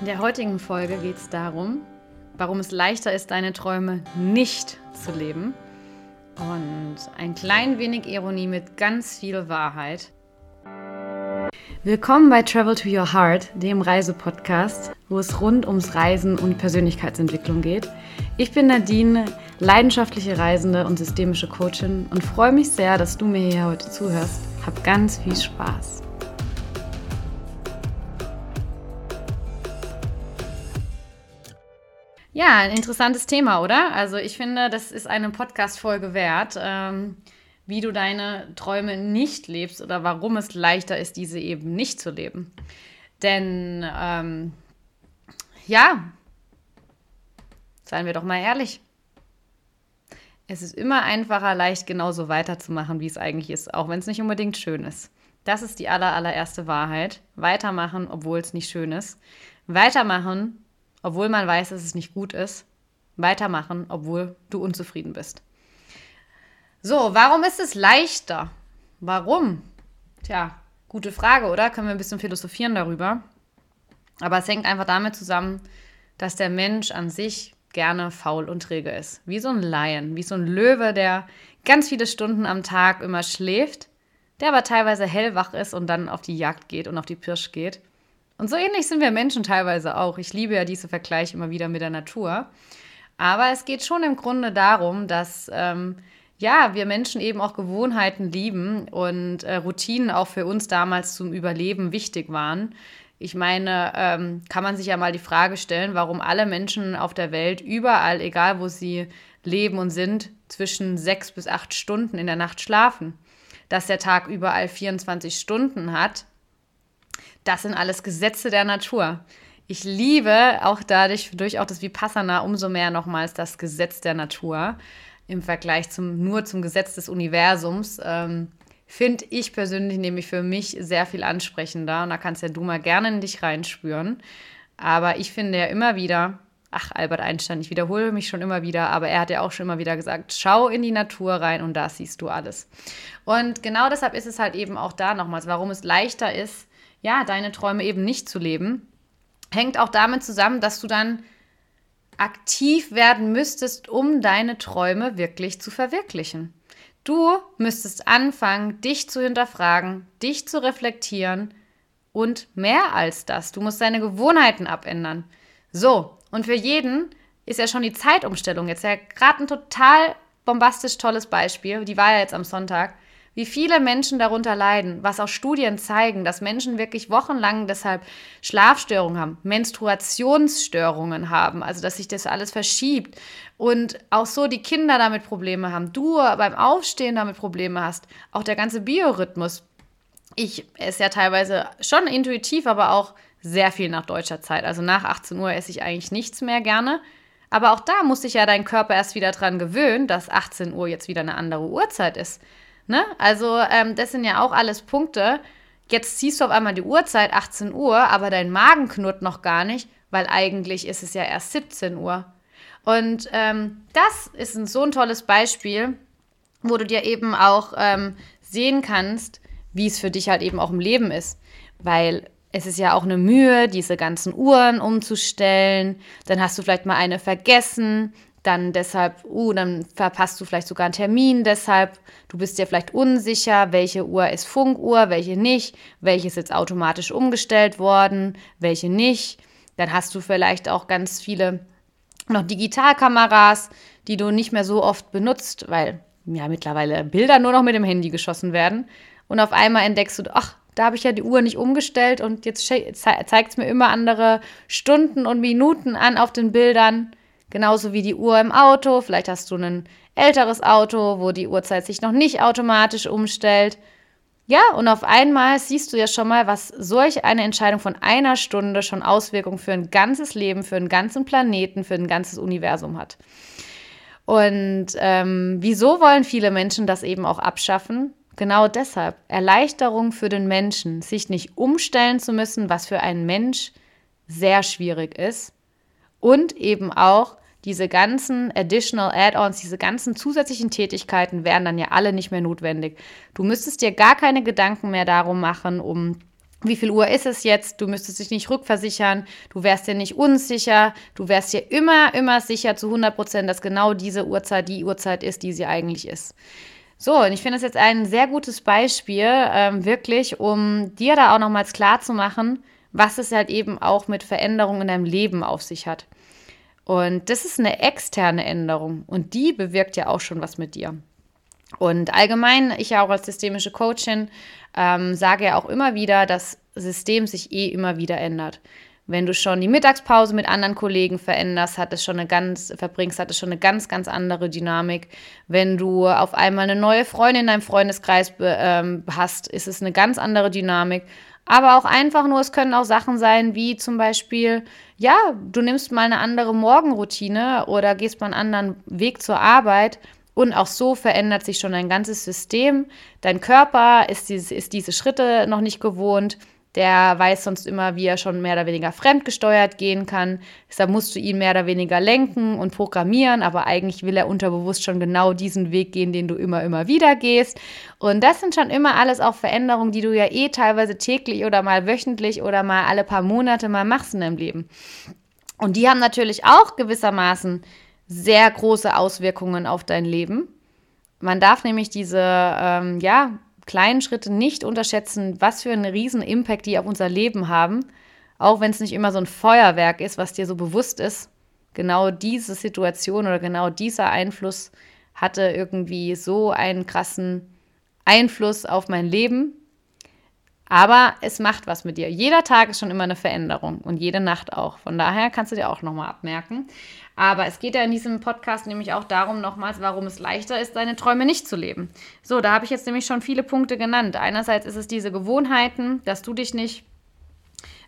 In der heutigen Folge geht es darum, warum es leichter ist, deine Träume nicht zu leben. Und ein klein wenig Ironie mit ganz viel Wahrheit. Willkommen bei Travel to Your Heart, dem Reisepodcast, wo es rund ums Reisen und Persönlichkeitsentwicklung geht. Ich bin Nadine, leidenschaftliche Reisende und systemische Coachin und freue mich sehr, dass du mir hier heute zuhörst. Hab ganz viel Spaß. Ja, ein interessantes Thema, oder? Also ich finde, das ist eine Podcast-Folge wert, ähm, wie du deine Träume nicht lebst oder warum es leichter ist, diese eben nicht zu leben. Denn ähm, ja, seien wir doch mal ehrlich. Es ist immer einfacher, leicht genauso weiterzumachen, wie es eigentlich ist, auch wenn es nicht unbedingt schön ist. Das ist die aller, allererste Wahrheit. Weitermachen, obwohl es nicht schön ist. Weitermachen, obwohl man weiß, dass es nicht gut ist, weitermachen, obwohl du unzufrieden bist. So, warum ist es leichter? Warum? Tja, gute Frage, oder? Können wir ein bisschen philosophieren darüber. Aber es hängt einfach damit zusammen, dass der Mensch an sich gerne faul und träge ist. Wie so ein Lion, wie so ein Löwe, der ganz viele Stunden am Tag immer schläft, der aber teilweise hellwach ist und dann auf die Jagd geht und auf die Pirsch geht. Und so ähnlich sind wir Menschen teilweise auch. Ich liebe ja diese Vergleiche immer wieder mit der Natur. Aber es geht schon im Grunde darum, dass ähm, ja, wir Menschen eben auch Gewohnheiten lieben und äh, Routinen auch für uns damals zum Überleben wichtig waren. Ich meine, ähm, kann man sich ja mal die Frage stellen, warum alle Menschen auf der Welt überall, egal wo sie leben und sind, zwischen sechs bis acht Stunden in der Nacht schlafen. Dass der Tag überall 24 Stunden hat, das sind alles Gesetze der Natur. Ich liebe auch dadurch durch auch das Vipassana umso mehr nochmals das Gesetz der Natur im Vergleich zum nur zum Gesetz des Universums. Ähm, Finde ich persönlich nämlich für mich sehr viel ansprechender. Und da kannst ja du mal gerne in dich reinspüren. Aber ich finde ja immer wieder, ach, Albert Einstein, ich wiederhole mich schon immer wieder, aber er hat ja auch schon immer wieder gesagt, schau in die Natur rein und da siehst du alles. Und genau deshalb ist es halt eben auch da nochmals, warum es leichter ist, ja, deine Träume eben nicht zu leben, hängt auch damit zusammen, dass du dann aktiv werden müsstest, um deine Träume wirklich zu verwirklichen. Du müsstest anfangen, dich zu hinterfragen, dich zu reflektieren und mehr als das. Du musst deine Gewohnheiten abändern. So, und für jeden ist ja schon die Zeitumstellung jetzt ja gerade ein total bombastisch tolles Beispiel. Die war ja jetzt am Sonntag wie viele Menschen darunter leiden, was auch Studien zeigen, dass Menschen wirklich wochenlang deshalb Schlafstörungen haben, Menstruationsstörungen haben, also dass sich das alles verschiebt und auch so die Kinder damit Probleme haben, du beim Aufstehen damit Probleme hast, auch der ganze Biorhythmus. Ich esse ja teilweise schon intuitiv, aber auch sehr viel nach deutscher Zeit. Also nach 18 Uhr esse ich eigentlich nichts mehr gerne. Aber auch da muss sich ja dein Körper erst wieder dran gewöhnen, dass 18 Uhr jetzt wieder eine andere Uhrzeit ist. Ne? Also ähm, das sind ja auch alles Punkte. Jetzt siehst du auf einmal die Uhrzeit 18 Uhr, aber dein Magen knurrt noch gar nicht, weil eigentlich ist es ja erst 17 Uhr. Und ähm, das ist ein, so ein tolles Beispiel, wo du dir eben auch ähm, sehen kannst, wie es für dich halt eben auch im Leben ist. Weil es ist ja auch eine Mühe, diese ganzen Uhren umzustellen. Dann hast du vielleicht mal eine vergessen dann deshalb, uh, dann verpasst du vielleicht sogar einen Termin, deshalb, du bist dir vielleicht unsicher, welche Uhr ist Funkuhr, welche nicht, welche ist jetzt automatisch umgestellt worden, welche nicht. Dann hast du vielleicht auch ganz viele noch Digitalkameras, die du nicht mehr so oft benutzt, weil ja mittlerweile Bilder nur noch mit dem Handy geschossen werden. Und auf einmal entdeckst du, ach, da habe ich ja die Uhr nicht umgestellt und jetzt zeigt es mir immer andere Stunden und Minuten an auf den Bildern. Genauso wie die Uhr im Auto. Vielleicht hast du ein älteres Auto, wo die Uhrzeit sich noch nicht automatisch umstellt. Ja, und auf einmal siehst du ja schon mal, was solch eine Entscheidung von einer Stunde schon Auswirkungen für ein ganzes Leben, für einen ganzen Planeten, für ein ganzes Universum hat. Und ähm, wieso wollen viele Menschen das eben auch abschaffen? Genau deshalb. Erleichterung für den Menschen, sich nicht umstellen zu müssen, was für einen Mensch sehr schwierig ist. Und eben auch diese ganzen additional Add-ons, diese ganzen zusätzlichen Tätigkeiten wären dann ja alle nicht mehr notwendig. Du müsstest dir gar keine Gedanken mehr darum machen, um wie viel Uhr ist es jetzt? Du müsstest dich nicht rückversichern, du wärst dir nicht unsicher, du wärst dir immer, immer sicher zu 100 Prozent, dass genau diese Uhrzeit die Uhrzeit ist, die sie eigentlich ist. So, und ich finde das jetzt ein sehr gutes Beispiel, ähm, wirklich, um dir da auch nochmals klar zu machen, was es halt eben auch mit Veränderungen in deinem Leben auf sich hat. Und das ist eine externe Änderung und die bewirkt ja auch schon was mit dir. Und allgemein, ich ja auch als systemische Coachin ähm, sage ja auch immer wieder, dass System sich eh immer wieder ändert. Wenn du schon die Mittagspause mit anderen Kollegen veränderst, hat es schon eine ganz, verbringst, hat es schon eine ganz, ganz andere Dynamik. Wenn du auf einmal eine neue Freundin in deinem Freundeskreis ähm, hast, ist es eine ganz andere Dynamik. Aber auch einfach nur, es können auch Sachen sein, wie zum Beispiel, ja, du nimmst mal eine andere Morgenroutine oder gehst mal einen anderen Weg zur Arbeit und auch so verändert sich schon dein ganzes System. Dein Körper ist diese, ist diese Schritte noch nicht gewohnt. Der weiß sonst immer, wie er schon mehr oder weniger fremdgesteuert gehen kann. Deshalb musst du ihn mehr oder weniger lenken und programmieren, aber eigentlich will er unterbewusst schon genau diesen Weg gehen, den du immer, immer wieder gehst. Und das sind schon immer alles auch Veränderungen, die du ja eh teilweise täglich oder mal wöchentlich oder mal alle paar Monate mal machst in deinem Leben. Und die haben natürlich auch gewissermaßen sehr große Auswirkungen auf dein Leben. Man darf nämlich diese ähm, ja, kleinen Schritte nicht unterschätzen, was für einen riesen Impact die auf unser Leben haben. Auch wenn es nicht immer so ein Feuerwerk ist, was dir so bewusst ist. Genau diese Situation oder genau dieser Einfluss hatte irgendwie so einen krassen Einfluss auf mein Leben. Aber es macht was mit dir. Jeder Tag ist schon immer eine Veränderung und jede Nacht auch. Von daher kannst du dir auch nochmal abmerken. Aber es geht ja in diesem Podcast nämlich auch darum, nochmals, warum es leichter ist, seine Träume nicht zu leben. So, da habe ich jetzt nämlich schon viele Punkte genannt. Einerseits ist es diese Gewohnheiten, dass du dich nicht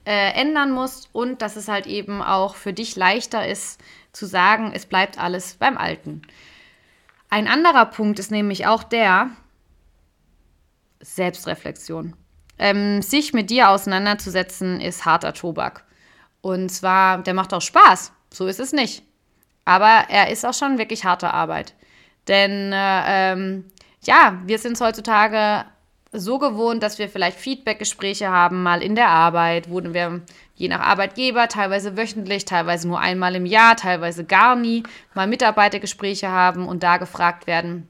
äh, ändern musst und dass es halt eben auch für dich leichter ist zu sagen, es bleibt alles beim Alten. Ein anderer Punkt ist nämlich auch der Selbstreflexion. Ähm, sich mit dir auseinanderzusetzen ist harter Tobak. Und zwar, der macht auch Spaß. So ist es nicht. Aber er ist auch schon wirklich harte Arbeit. Denn äh, ähm, ja, wir sind heutzutage so gewohnt, dass wir vielleicht Feedbackgespräche haben, mal in der Arbeit, wo wir je nach Arbeitgeber teilweise wöchentlich, teilweise nur einmal im Jahr, teilweise gar nie mal Mitarbeitergespräche haben und da gefragt werden,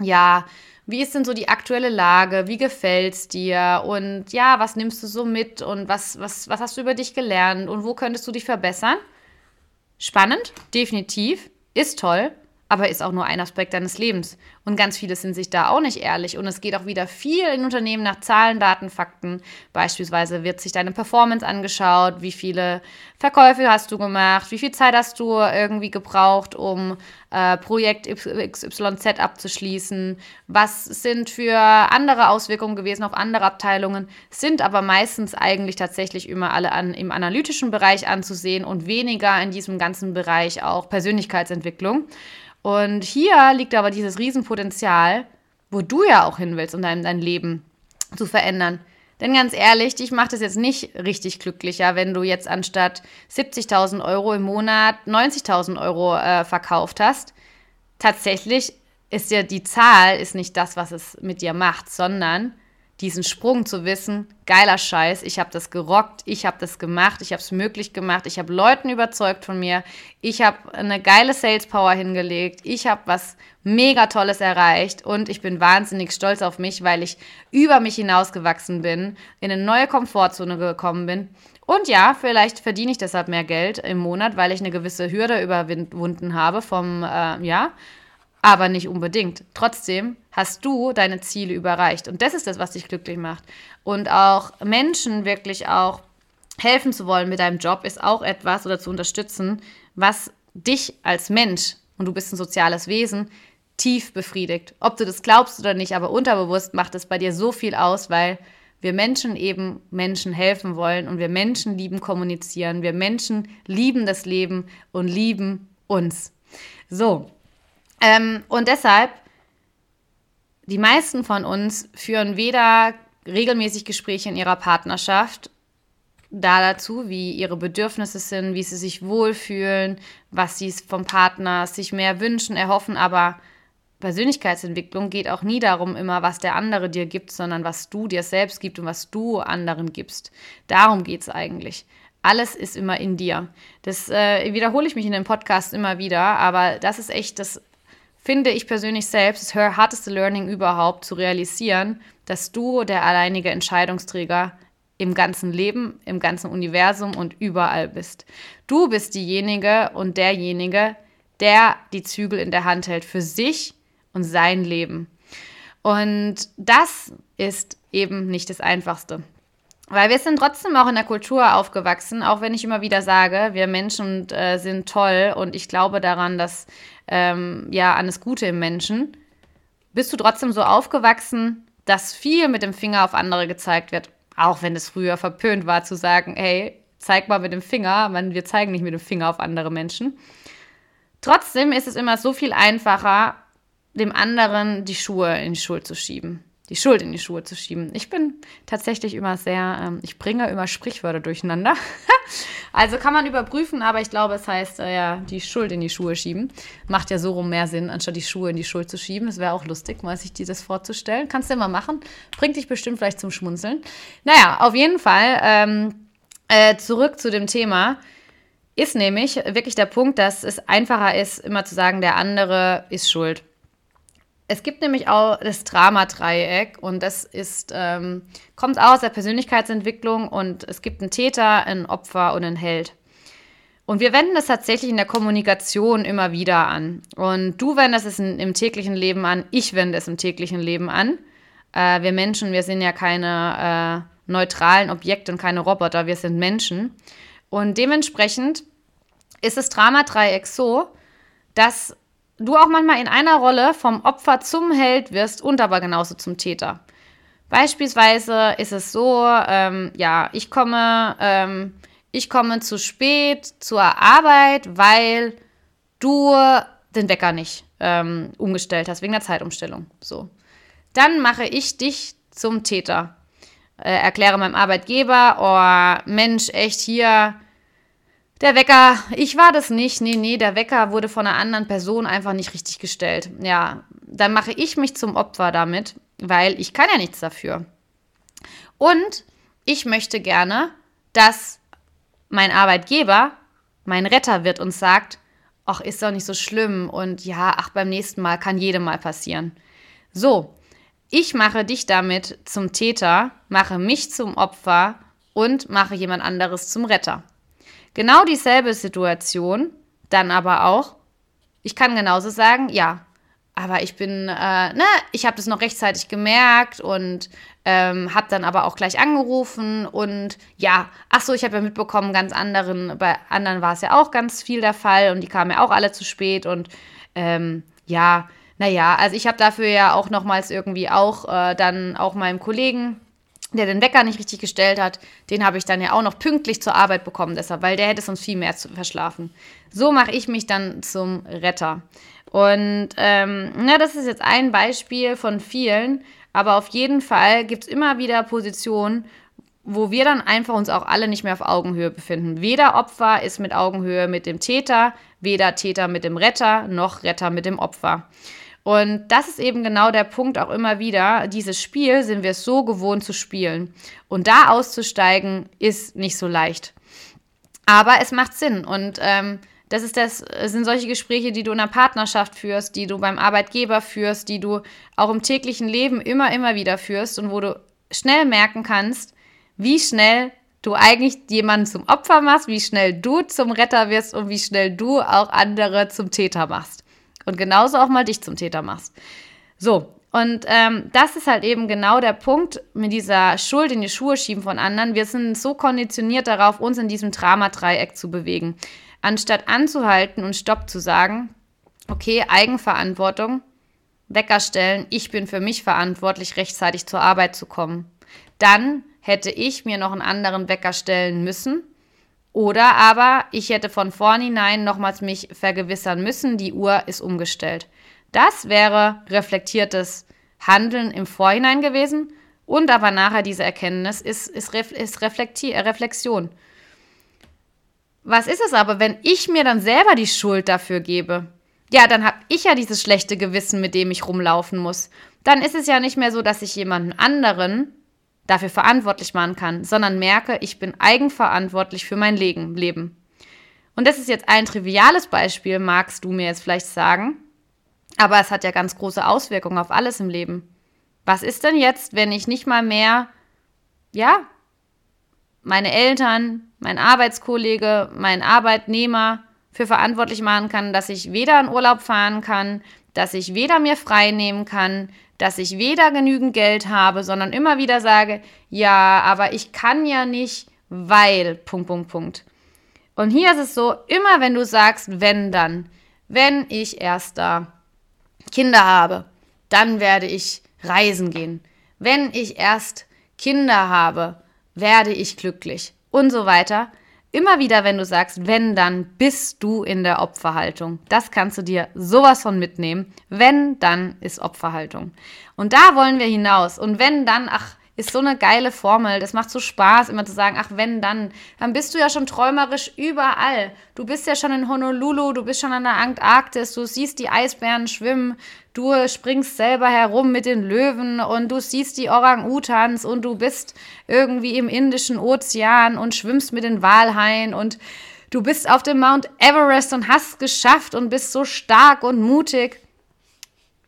ja, wie ist denn so die aktuelle Lage? Wie gefällt's dir? Und ja, was nimmst du so mit? Und was, was, was hast du über dich gelernt? Und wo könntest du dich verbessern? Spannend, definitiv, ist toll, aber ist auch nur ein Aspekt deines Lebens. Und ganz viele sind sich da auch nicht ehrlich. Und es geht auch wieder viel in Unternehmen nach Zahlen, Daten, Fakten. Beispielsweise wird sich deine Performance angeschaut, wie viele Verkäufe hast du gemacht, wie viel Zeit hast du irgendwie gebraucht, um äh, Projekt XYZ abzuschließen, was sind für andere Auswirkungen gewesen auf andere Abteilungen, sind aber meistens eigentlich tatsächlich immer alle an, im analytischen Bereich anzusehen und weniger in diesem ganzen Bereich auch Persönlichkeitsentwicklung. Und hier liegt aber dieses Riesenpotenzial, wo du ja auch hin willst, um dein, dein Leben zu verändern. Denn ganz ehrlich, dich macht es jetzt nicht richtig glücklicher, wenn du jetzt anstatt 70.000 Euro im Monat 90.000 Euro äh, verkauft hast. Tatsächlich ist ja die Zahl ist nicht das, was es mit dir macht, sondern diesen Sprung zu wissen, geiler Scheiß, ich habe das gerockt, ich habe das gemacht, ich habe es möglich gemacht, ich habe Leuten überzeugt von mir, ich habe eine geile Sales Power hingelegt, ich habe was mega tolles erreicht und ich bin wahnsinnig stolz auf mich, weil ich über mich hinausgewachsen bin, in eine neue Komfortzone gekommen bin. Und ja, vielleicht verdiene ich deshalb mehr Geld im Monat, weil ich eine gewisse Hürde überwunden habe vom, äh, ja, aber nicht unbedingt. Trotzdem hast du deine Ziele überreicht. Und das ist das, was dich glücklich macht. Und auch Menschen wirklich auch helfen zu wollen mit deinem Job ist auch etwas oder zu unterstützen, was dich als Mensch, und du bist ein soziales Wesen, tief befriedigt. Ob du das glaubst oder nicht, aber unterbewusst macht es bei dir so viel aus, weil wir Menschen eben Menschen helfen wollen und wir Menschen lieben kommunizieren. Wir Menschen lieben das Leben und lieben uns. So, ähm, und deshalb, die meisten von uns führen weder regelmäßig Gespräche in ihrer Partnerschaft da dazu, wie ihre Bedürfnisse sind, wie sie sich wohlfühlen, was sie vom Partner sich mehr wünschen, erhoffen, aber Persönlichkeitsentwicklung geht auch nie darum, immer was der andere dir gibt, sondern was du dir selbst gibst und was du anderen gibst. Darum geht es eigentlich. Alles ist immer in dir. Das äh, wiederhole ich mich in dem Podcast immer wieder, aber das ist echt, das finde ich persönlich selbst, das harteste Learning überhaupt, zu realisieren, dass du der alleinige Entscheidungsträger im ganzen Leben, im ganzen Universum und überall bist. Du bist diejenige und derjenige, der die Zügel in der Hand hält für sich und sein Leben. Und das ist eben nicht das Einfachste. Weil wir sind trotzdem auch in der Kultur aufgewachsen, auch wenn ich immer wieder sage, wir Menschen äh, sind toll und ich glaube daran, dass ähm, ja an das Gute im Menschen. Bist du trotzdem so aufgewachsen, dass viel mit dem Finger auf andere gezeigt wird, auch wenn es früher verpönt war zu sagen, hey, zeig mal mit dem Finger, man, wir zeigen nicht mit dem Finger auf andere Menschen. Trotzdem ist es immer so viel einfacher, dem anderen die Schuhe in die Schuld zu schieben. Die Schuld in die Schuhe zu schieben. Ich bin tatsächlich immer sehr, ähm, ich bringe immer Sprichwörter durcheinander. also kann man überprüfen, aber ich glaube, es heißt äh, ja, die Schuld in die Schuhe schieben. Macht ja so rum mehr Sinn, anstatt die Schuhe in die Schuld zu schieben. Es wäre auch lustig, mal sich dieses vorzustellen. Kannst du immer machen. Bringt dich bestimmt vielleicht zum Schmunzeln. Naja, auf jeden Fall ähm, äh, zurück zu dem Thema ist nämlich wirklich der Punkt, dass es einfacher ist, immer zu sagen, der andere ist schuld. Es gibt nämlich auch das Drama-Dreieck und das ist, ähm, kommt aus der Persönlichkeitsentwicklung und es gibt einen Täter, ein Opfer und einen Held. Und wir wenden das tatsächlich in der Kommunikation immer wieder an. Und du wendest es in, im täglichen Leben an, ich wende es im täglichen Leben an. Äh, wir Menschen, wir sind ja keine äh, neutralen Objekte und keine Roboter, wir sind Menschen. Und dementsprechend ist das Drama-Dreieck so, dass du auch manchmal in einer Rolle vom Opfer zum Held wirst und aber genauso zum Täter. Beispielsweise ist es so, ähm, ja, ich komme, ähm, ich komme zu spät zur Arbeit, weil du den Wecker nicht ähm, umgestellt hast, wegen der Zeitumstellung. So. Dann mache ich dich zum Täter. Äh, erkläre meinem Arbeitgeber, oh Mensch, echt hier, der Wecker, ich war das nicht. Nee, nee, der Wecker wurde von einer anderen Person einfach nicht richtig gestellt. Ja, dann mache ich mich zum Opfer damit, weil ich kann ja nichts dafür. Und ich möchte gerne, dass mein Arbeitgeber mein Retter wird und sagt, ach, ist doch nicht so schlimm und ja, ach, beim nächsten Mal kann jedem mal passieren. So, ich mache dich damit zum Täter, mache mich zum Opfer und mache jemand anderes zum Retter. Genau dieselbe Situation, dann aber auch, ich kann genauso sagen, ja, aber ich bin, äh, ne, ich habe das noch rechtzeitig gemerkt und ähm, habe dann aber auch gleich angerufen und ja, ach so, ich habe ja mitbekommen, ganz anderen, bei anderen war es ja auch ganz viel der Fall und die kamen ja auch alle zu spät und ähm, ja, naja, also ich habe dafür ja auch nochmals irgendwie auch äh, dann auch meinem Kollegen der den Wecker nicht richtig gestellt hat, den habe ich dann ja auch noch pünktlich zur Arbeit bekommen, deshalb, weil der hätte sonst viel mehr zu verschlafen. So mache ich mich dann zum Retter. Und ähm, na, das ist jetzt ein Beispiel von vielen, aber auf jeden Fall gibt es immer wieder Positionen, wo wir dann einfach uns auch alle nicht mehr auf Augenhöhe befinden. Weder Opfer ist mit Augenhöhe mit dem Täter, weder Täter mit dem Retter, noch Retter mit dem Opfer. Und das ist eben genau der Punkt auch immer wieder. Dieses Spiel sind wir so gewohnt zu spielen. Und da auszusteigen ist nicht so leicht. Aber es macht Sinn. Und ähm, das, ist das sind solche Gespräche, die du in einer Partnerschaft führst, die du beim Arbeitgeber führst, die du auch im täglichen Leben immer, immer wieder führst und wo du schnell merken kannst, wie schnell du eigentlich jemanden zum Opfer machst, wie schnell du zum Retter wirst und wie schnell du auch andere zum Täter machst und genauso auch mal dich zum Täter machst. So, und ähm, das ist halt eben genau der Punkt mit dieser Schuld in die Schuhe schieben von anderen. Wir sind so konditioniert darauf, uns in diesem Dramadreieck zu bewegen. Anstatt anzuhalten und Stopp zu sagen, okay, Eigenverantwortung, Wecker stellen, ich bin für mich verantwortlich, rechtzeitig zur Arbeit zu kommen. Dann hätte ich mir noch einen anderen Wecker stellen müssen oder aber ich hätte von vornherein nochmals mich vergewissern müssen, die Uhr ist umgestellt. Das wäre reflektiertes Handeln im Vorhinein gewesen und aber nachher diese Erkenntnis ist, ist, ist Reflekti äh, Reflexion. Was ist es aber, wenn ich mir dann selber die Schuld dafür gebe? ja, dann habe ich ja dieses schlechte Gewissen, mit dem ich rumlaufen muss. Dann ist es ja nicht mehr so, dass ich jemanden anderen dafür verantwortlich machen kann, sondern merke, ich bin eigenverantwortlich für mein Leben. Und das ist jetzt ein triviales Beispiel, magst du mir jetzt vielleicht sagen, aber es hat ja ganz große Auswirkungen auf alles im Leben. Was ist denn jetzt, wenn ich nicht mal mehr, ja, meine Eltern, mein Arbeitskollege, mein Arbeitnehmer für verantwortlich machen kann, dass ich weder in Urlaub fahren kann, dass ich weder mir frei nehmen kann, dass ich weder genügend Geld habe, sondern immer wieder sage, ja, aber ich kann ja nicht, weil, Punkt, Punkt, Punkt. Und hier ist es so, immer wenn du sagst, wenn dann, wenn ich erst da Kinder habe, dann werde ich reisen gehen. Wenn ich erst Kinder habe, werde ich glücklich und so weiter. Immer wieder, wenn du sagst, wenn, dann bist du in der Opferhaltung. Das kannst du dir sowas von mitnehmen. Wenn, dann ist Opferhaltung. Und da wollen wir hinaus. Und wenn, dann, ach, ist so eine geile Formel. Das macht so Spaß, immer zu sagen, ach, wenn, dann. Dann bist du ja schon träumerisch überall. Du bist ja schon in Honolulu, du bist schon an der Antarktis, du siehst die Eisbären schwimmen, du springst selber herum mit den Löwen und du siehst die Orang-Utans und du bist irgendwie im Indischen Ozean und schwimmst mit den Walhaien und du bist auf dem Mount Everest und hast geschafft und bist so stark und mutig.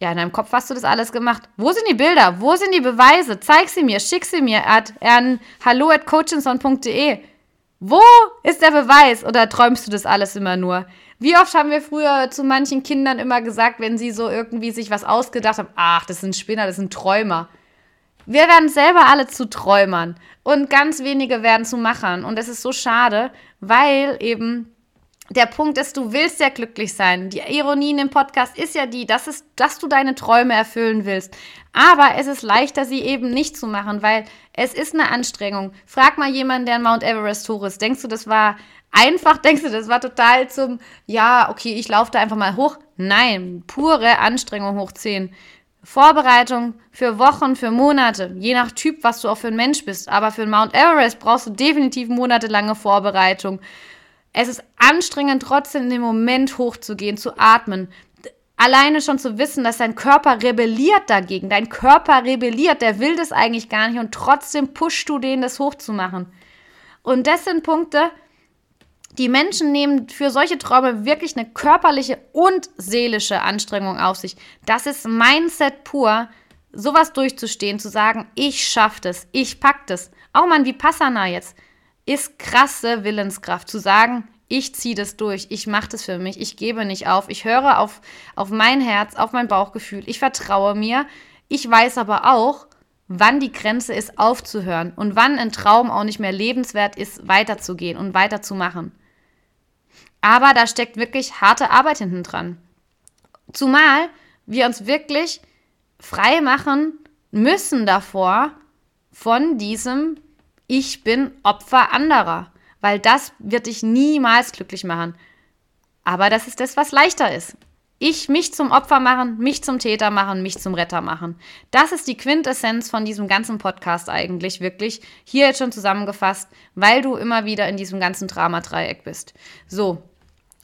Ja, in deinem Kopf hast du das alles gemacht. Wo sind die Bilder? Wo sind die Beweise? Zeig sie mir, schick sie mir at, an hallo at coachinson.de. Wo ist der Beweis? Oder träumst du das alles immer nur? Wie oft haben wir früher zu manchen Kindern immer gesagt, wenn sie so irgendwie sich was ausgedacht haben, ach, das sind Spinner, das sind Träumer. Wir werden selber alle zu Träumern und ganz wenige werden zu Machern. Und das ist so schade, weil eben der Punkt ist, du willst ja glücklich sein. Die Ironie in dem Podcast ist ja die, dass, es, dass du deine Träume erfüllen willst. Aber es ist leichter, sie eben nicht zu machen, weil es ist eine Anstrengung. Frag mal jemanden, der in Mount Everest hoch ist. Denkst du, das war einfach? Denkst du, das war total zum, ja, okay, ich laufe da einfach mal hoch? Nein, pure Anstrengung hoch 10. Vorbereitung für Wochen, für Monate, je nach Typ, was du auch für ein Mensch bist. Aber für Mount Everest brauchst du definitiv monatelange Vorbereitung. Es ist anstrengend, trotzdem in dem Moment hochzugehen, zu atmen. Alleine schon zu wissen, dass dein Körper rebelliert dagegen. Dein Körper rebelliert, der will das eigentlich gar nicht und trotzdem pushst du den, das hochzumachen. Und das sind Punkte, die Menschen nehmen für solche Träume wirklich eine körperliche und seelische Anstrengung auf sich. Das ist Mindset pur, sowas durchzustehen, zu sagen, ich schaff das, ich pack das. Auch mal wie Passana jetzt ist krasse Willenskraft, zu sagen, ich ziehe das durch, ich mache das für mich, ich gebe nicht auf, ich höre auf, auf mein Herz, auf mein Bauchgefühl, ich vertraue mir. Ich weiß aber auch, wann die Grenze ist, aufzuhören und wann ein Traum auch nicht mehr lebenswert ist, weiterzugehen und weiterzumachen. Aber da steckt wirklich harte Arbeit hinten dran. Zumal wir uns wirklich frei machen müssen davor von diesem ich bin Opfer anderer, weil das wird dich niemals glücklich machen. Aber das ist das, was leichter ist. Ich mich zum Opfer machen, mich zum Täter machen, mich zum Retter machen. Das ist die Quintessenz von diesem ganzen Podcast eigentlich wirklich. Hier jetzt schon zusammengefasst, weil du immer wieder in diesem ganzen Dramadreieck bist. So,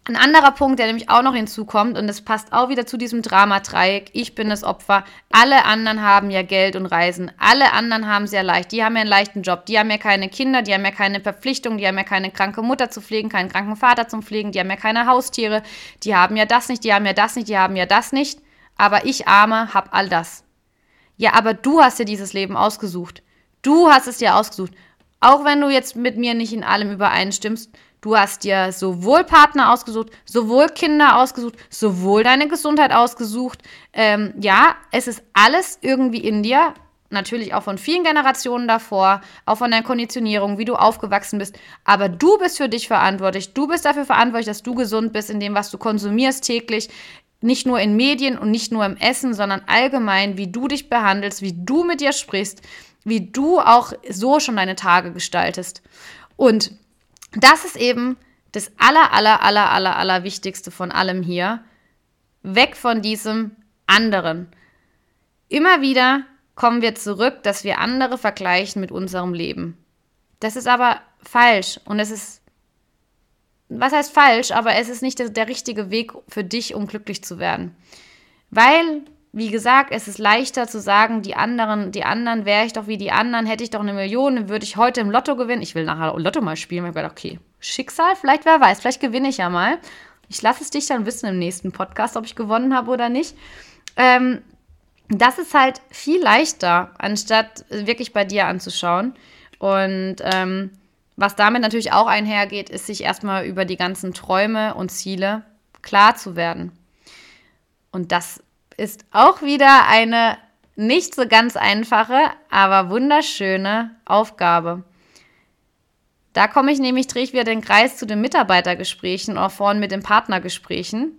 ein anderer Punkt, der nämlich auch noch hinzukommt, und das passt auch wieder zu diesem Dramadreieck, ich bin das Opfer, alle anderen haben ja Geld und Reisen, alle anderen haben es ja leicht, die haben ja einen leichten Job, die haben ja keine Kinder, die haben ja keine Verpflichtung, die haben ja keine kranke Mutter zu pflegen, keinen kranken Vater zum Pflegen, die haben ja keine Haustiere, die haben ja das nicht, die haben ja das nicht, die haben ja das nicht, aber ich Arme hab all das. Ja, aber du hast dir dieses Leben ausgesucht. Du hast es dir ausgesucht. Auch wenn du jetzt mit mir nicht in allem übereinstimmst, Du hast dir sowohl Partner ausgesucht, sowohl Kinder ausgesucht, sowohl deine Gesundheit ausgesucht. Ähm, ja, es ist alles irgendwie in dir. Natürlich auch von vielen Generationen davor, auch von deiner Konditionierung, wie du aufgewachsen bist. Aber du bist für dich verantwortlich. Du bist dafür verantwortlich, dass du gesund bist in dem, was du konsumierst täglich. Nicht nur in Medien und nicht nur im Essen, sondern allgemein, wie du dich behandelst, wie du mit dir sprichst, wie du auch so schon deine Tage gestaltest. Und das ist eben das aller, aller, aller, aller, aller Wichtigste von allem hier. Weg von diesem anderen. Immer wieder kommen wir zurück, dass wir andere vergleichen mit unserem Leben. Das ist aber falsch und es ist was heißt falsch, aber es ist nicht der, der richtige Weg für dich, um glücklich zu werden. Weil, wie gesagt, es ist leichter zu sagen, die anderen, die anderen wäre ich doch wie die anderen, hätte ich doch eine Million, würde ich heute im Lotto gewinnen. Ich will nachher Lotto mal spielen. Ich habe gedacht, okay, Schicksal, vielleicht wer weiß, vielleicht gewinne ich ja mal. Ich lasse es dich dann wissen im nächsten Podcast, ob ich gewonnen habe oder nicht. Ähm, das ist halt viel leichter, anstatt wirklich bei dir anzuschauen. Und ähm, was damit natürlich auch einhergeht, ist sich erstmal über die ganzen Träume und Ziele klar zu werden. Und das ist auch wieder eine nicht so ganz einfache, aber wunderschöne Aufgabe. Da komme ich nämlich, drehe ich wieder den Kreis zu den Mitarbeitergesprächen oder vorhin mit den Partnergesprächen.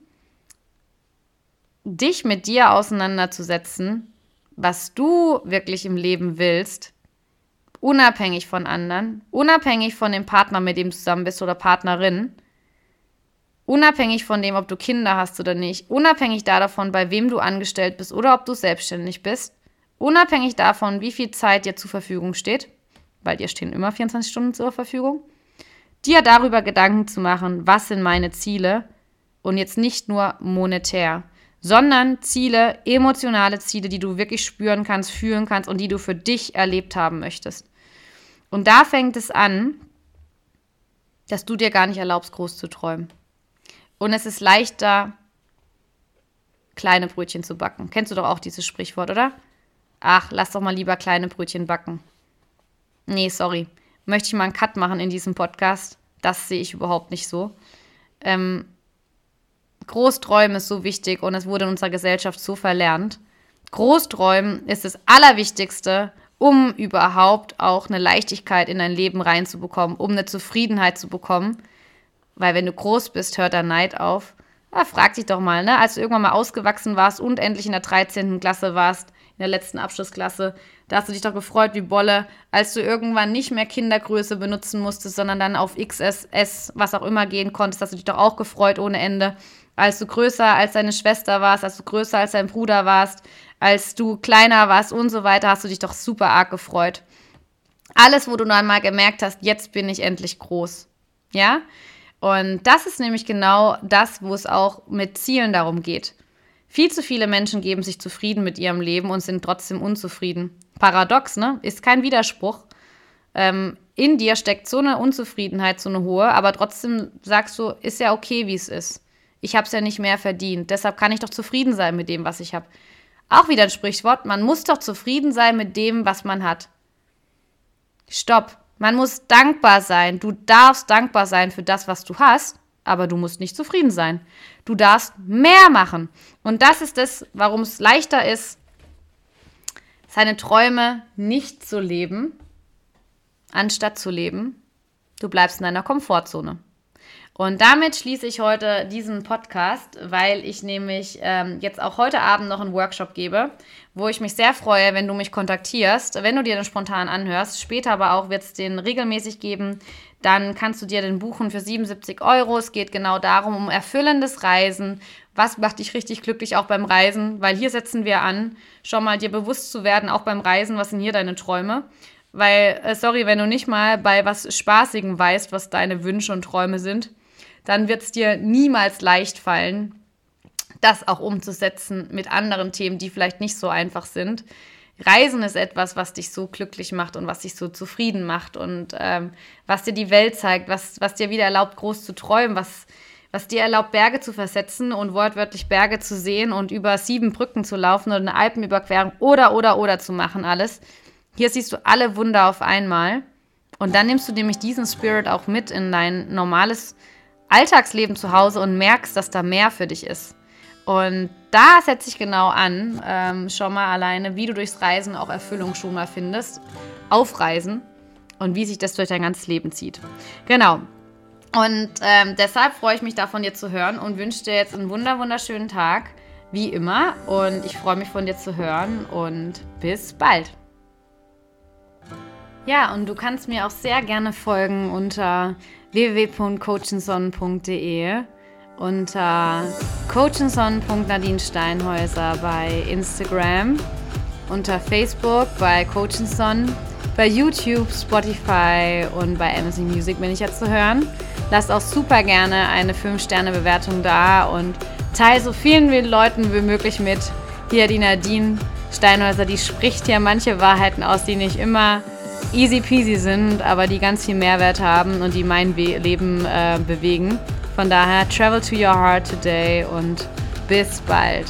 Dich mit dir auseinanderzusetzen, was du wirklich im Leben willst, unabhängig von anderen, unabhängig von dem Partner, mit dem du zusammen bist oder Partnerin, unabhängig von dem, ob du Kinder hast oder nicht, unabhängig davon, bei wem du angestellt bist oder ob du selbstständig bist, unabhängig davon, wie viel Zeit dir zur Verfügung steht, weil dir stehen immer 24 Stunden zur Verfügung, dir darüber Gedanken zu machen, was sind meine Ziele und jetzt nicht nur monetär, sondern Ziele, emotionale Ziele, die du wirklich spüren kannst, fühlen kannst und die du für dich erlebt haben möchtest. Und da fängt es an, dass du dir gar nicht erlaubst, groß zu träumen. Und es ist leichter, kleine Brötchen zu backen. Kennst du doch auch dieses Sprichwort, oder? Ach, lass doch mal lieber kleine Brötchen backen. Nee, sorry. Möchte ich mal einen Cut machen in diesem Podcast? Das sehe ich überhaupt nicht so. Ähm, Großträumen ist so wichtig und es wurde in unserer Gesellschaft so verlernt. Großträumen ist das Allerwichtigste, um überhaupt auch eine Leichtigkeit in dein Leben reinzubekommen, um eine Zufriedenheit zu bekommen. Weil wenn du groß bist, hört der Neid auf. Ja, frag dich doch mal, ne? als du irgendwann mal ausgewachsen warst und endlich in der 13. Klasse warst, in der letzten Abschlussklasse, da hast du dich doch gefreut wie Bolle, als du irgendwann nicht mehr Kindergröße benutzen musstest, sondern dann auf XSS, was auch immer gehen konntest, hast du dich doch auch gefreut ohne Ende als du größer als deine Schwester warst, als du größer als dein Bruder warst, als du kleiner warst und so weiter, hast du dich doch super arg gefreut. Alles, wo du noch einmal gemerkt hast, jetzt bin ich endlich groß. Ja? Und das ist nämlich genau das, wo es auch mit Zielen darum geht. Viel zu viele Menschen geben sich zufrieden mit ihrem Leben und sind trotzdem unzufrieden. Paradox, ne? Ist kein Widerspruch. Ähm, in dir steckt so eine Unzufriedenheit, so eine hohe, aber trotzdem sagst du, ist ja okay, wie es ist. Ich habe es ja nicht mehr verdient. Deshalb kann ich doch zufrieden sein mit dem, was ich habe. Auch wieder ein Sprichwort. Man muss doch zufrieden sein mit dem, was man hat. Stopp. Man muss dankbar sein. Du darfst dankbar sein für das, was du hast, aber du musst nicht zufrieden sein. Du darfst mehr machen. Und das ist es, warum es leichter ist, seine Träume nicht zu leben, anstatt zu leben. Du bleibst in deiner Komfortzone. Und damit schließe ich heute diesen Podcast, weil ich nämlich ähm, jetzt auch heute Abend noch einen Workshop gebe, wo ich mich sehr freue, wenn du mich kontaktierst, wenn du dir den spontan anhörst. Später aber auch wird es den regelmäßig geben. Dann kannst du dir den buchen für 77 Euro. Es geht genau darum, um erfüllendes Reisen. Was macht dich richtig glücklich auch beim Reisen? Weil hier setzen wir an, schon mal dir bewusst zu werden, auch beim Reisen, was sind hier deine Träume? Weil, äh, sorry, wenn du nicht mal bei was Spaßigem weißt, was deine Wünsche und Träume sind, dann wird es dir niemals leicht fallen, das auch umzusetzen mit anderen Themen, die vielleicht nicht so einfach sind. Reisen ist etwas, was dich so glücklich macht und was dich so zufrieden macht und ähm, was dir die Welt zeigt, was, was dir wieder erlaubt, groß zu träumen, was, was dir erlaubt, Berge zu versetzen und wortwörtlich Berge zu sehen und über sieben Brücken zu laufen oder eine Alpenüberquerung oder, oder, oder zu machen, alles. Hier siehst du alle Wunder auf einmal. Und dann nimmst du nämlich diesen Spirit auch mit in dein normales Alltagsleben zu Hause und merkst, dass da mehr für dich ist. Und da setze ich genau an, ähm, schon mal alleine, wie du durchs Reisen auch Erfüllung schon mal findest, auf Reisen und wie sich das durch dein ganzes Leben zieht. Genau. Und ähm, deshalb freue ich mich davon dir zu hören und wünsche dir jetzt einen wunder wunderschönen Tag, wie immer. Und ich freue mich von dir zu hören und bis bald. Ja, und du kannst mir auch sehr gerne folgen unter www.coachenson.de unter coachenson.nadine bei Instagram, unter Facebook bei Coachenson, bei YouTube, Spotify und bei Amazon Music bin ich jetzt zu hören. Lasst auch super gerne eine 5-Sterne-Bewertung da und teilt so vielen Leuten wie möglich mit. Hier die Nadine Steinhäuser, die spricht hier manche Wahrheiten aus, die nicht immer easy peasy sind, aber die ganz viel Mehrwert haben und die mein Leben äh, bewegen. Von daher, travel to your heart today und bis bald.